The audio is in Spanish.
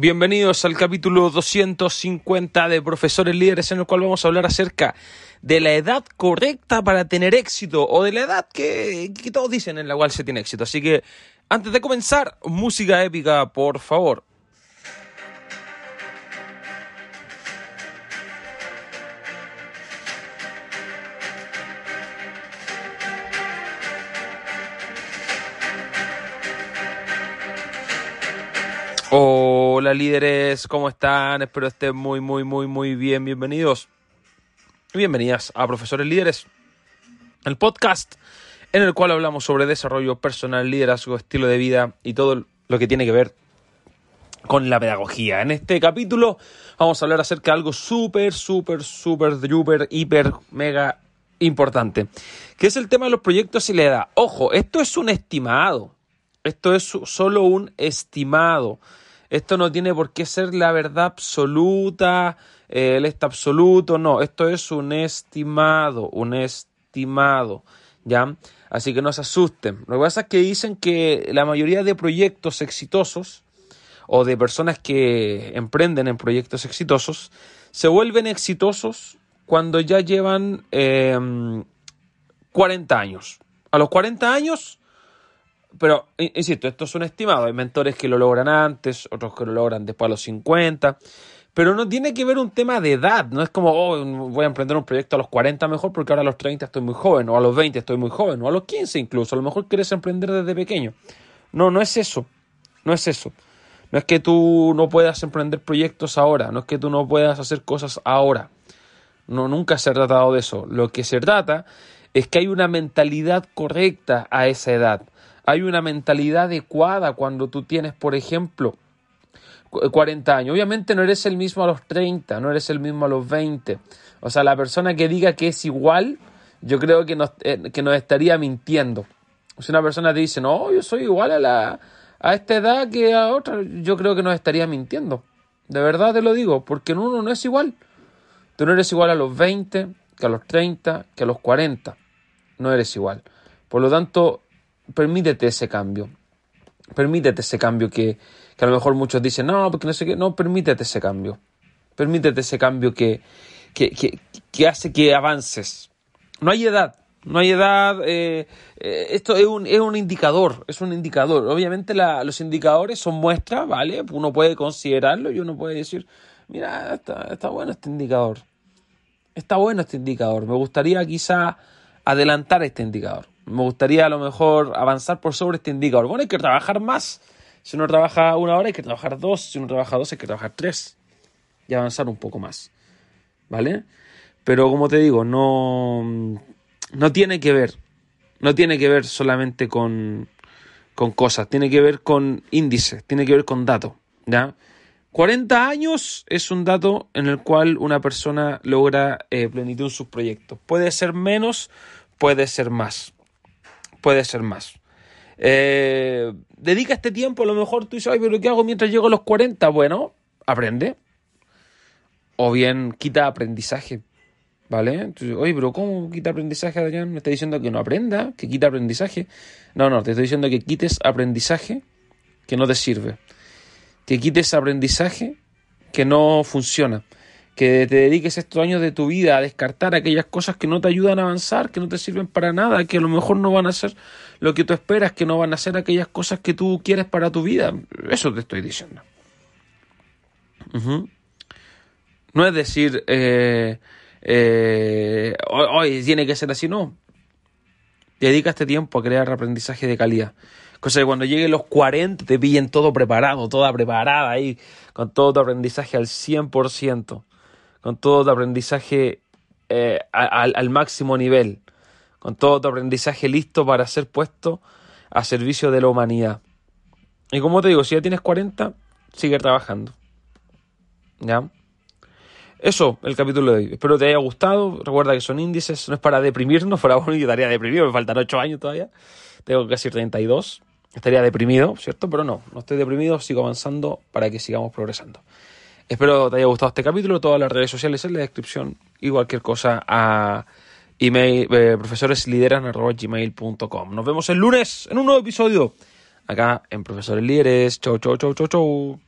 Bienvenidos al capítulo 250 de Profesores Líderes en el cual vamos a hablar acerca de la edad correcta para tener éxito o de la edad que, que todos dicen en la cual se tiene éxito. Así que antes de comenzar, música épica, por favor. Hola líderes, ¿cómo están? Espero estén muy, muy, muy, muy bien. Bienvenidos. Bienvenidas a Profesores Líderes, el podcast en el cual hablamos sobre desarrollo personal, liderazgo, estilo de vida y todo lo que tiene que ver con la pedagogía. En este capítulo vamos a hablar acerca de algo súper, súper, súper, super, hiper, mega importante, que es el tema de los proyectos y la edad. Ojo, esto es un estimado. Esto es solo un estimado. Esto no tiene por qué ser la verdad absoluta, eh, el este absoluto, no. Esto es un estimado, un estimado. ¿Ya? Así que no se asusten. Lo que pasa es que dicen que la mayoría de proyectos exitosos o de personas que emprenden en proyectos exitosos se vuelven exitosos cuando ya llevan 40 em, años. A los 40 años pero, insisto, esto es un estimado. Hay mentores que lo logran antes, otros que lo logran después a los 50. Pero no tiene que ver un tema de edad. No es como, oh, voy a emprender un proyecto a los 40 mejor porque ahora a los 30 estoy muy joven, o a los 20 estoy muy joven, o a los 15 incluso. A lo mejor quieres emprender desde pequeño. No, no es eso. No es eso. No es que tú no puedas emprender proyectos ahora. No es que tú no puedas hacer cosas ahora. No, nunca se ha tratado de eso. Lo que se trata es que hay una mentalidad correcta a esa edad hay una mentalidad adecuada cuando tú tienes, por ejemplo, 40 años. Obviamente no eres el mismo a los 30, no eres el mismo a los 20. O sea, la persona que diga que es igual, yo creo que nos, eh, que nos estaría mintiendo. Si una persona te dice, no, yo soy igual a, la, a esta edad que a otra, yo creo que nos estaría mintiendo. De verdad te lo digo, porque uno no es igual. Tú no eres igual a los 20, que a los 30, que a los 40. No eres igual. Por lo tanto, permítete ese cambio. Permítete ese cambio que, a lo mejor muchos dicen, no, porque no sé qué, no, permítete ese cambio. Permítete ese cambio que, que, hace que avances. No hay edad, no hay edad, eh, eh, esto es un, es un indicador, es un indicador. Obviamente los indicadores son muestras, ¿vale? Uno puede considerarlo y uno puede decir, mira, está, está bueno este indicador. Está bueno este indicador. Me gustaría quizá adelantar este indicador me gustaría a lo mejor avanzar por sobre este indicador. Bueno, hay que trabajar más. Si uno trabaja una hora, hay que trabajar dos. Si uno trabaja dos, hay que trabajar tres. Y avanzar un poco más. ¿Vale? Pero como te digo, no, no tiene que ver. No tiene que ver solamente con, con cosas. Tiene que ver con índices. Tiene que ver con datos. ¿Ya? 40 años es un dato en el cual una persona logra eh, plenitud en sus proyectos. Puede ser menos, puede ser más puede ser más. Eh, dedica este tiempo, a lo mejor tú dices, ay, pero ¿qué hago mientras llego a los 40? Bueno, aprende. O bien quita aprendizaje. ¿Vale? Entonces, oye, pero ¿cómo quita aprendizaje, Adrián? Me está diciendo que no aprenda, que quita aprendizaje. No, no, te estoy diciendo que quites aprendizaje que no te sirve. Que quites aprendizaje que no funciona que te dediques estos años de tu vida a descartar aquellas cosas que no te ayudan a avanzar, que no te sirven para nada, que a lo mejor no van a ser lo que tú esperas, que no van a ser aquellas cosas que tú quieres para tu vida. Eso te estoy diciendo. No es decir, eh, eh, hoy tiene que ser así, no. Dedica este tiempo a crear aprendizaje de calidad. Cosa que cuando lleguen los 40 te pillen todo preparado, toda preparada ahí, con todo tu aprendizaje al 100% con todo tu aprendizaje eh, al, máximo nivel, con todo tu aprendizaje listo para ser puesto a servicio de la humanidad. Y como te digo, si ya tienes 40, sigue trabajando. ¿Ya? Eso, el capítulo de hoy. Espero te haya gustado. Recuerda que son índices, no es para deprimirnos. Por ahora yo estaría deprimido, me faltan 8 años todavía. Tengo casi 32. Estaría deprimido, ¿cierto? Pero no, no estoy deprimido, sigo avanzando para que sigamos progresando. Espero te haya gustado este capítulo, todas las redes sociales en la descripción y cualquier cosa a email eh. Nos vemos el lunes en un nuevo episodio acá en Profesores Líderes. Chau, chau, chau, chau, chau.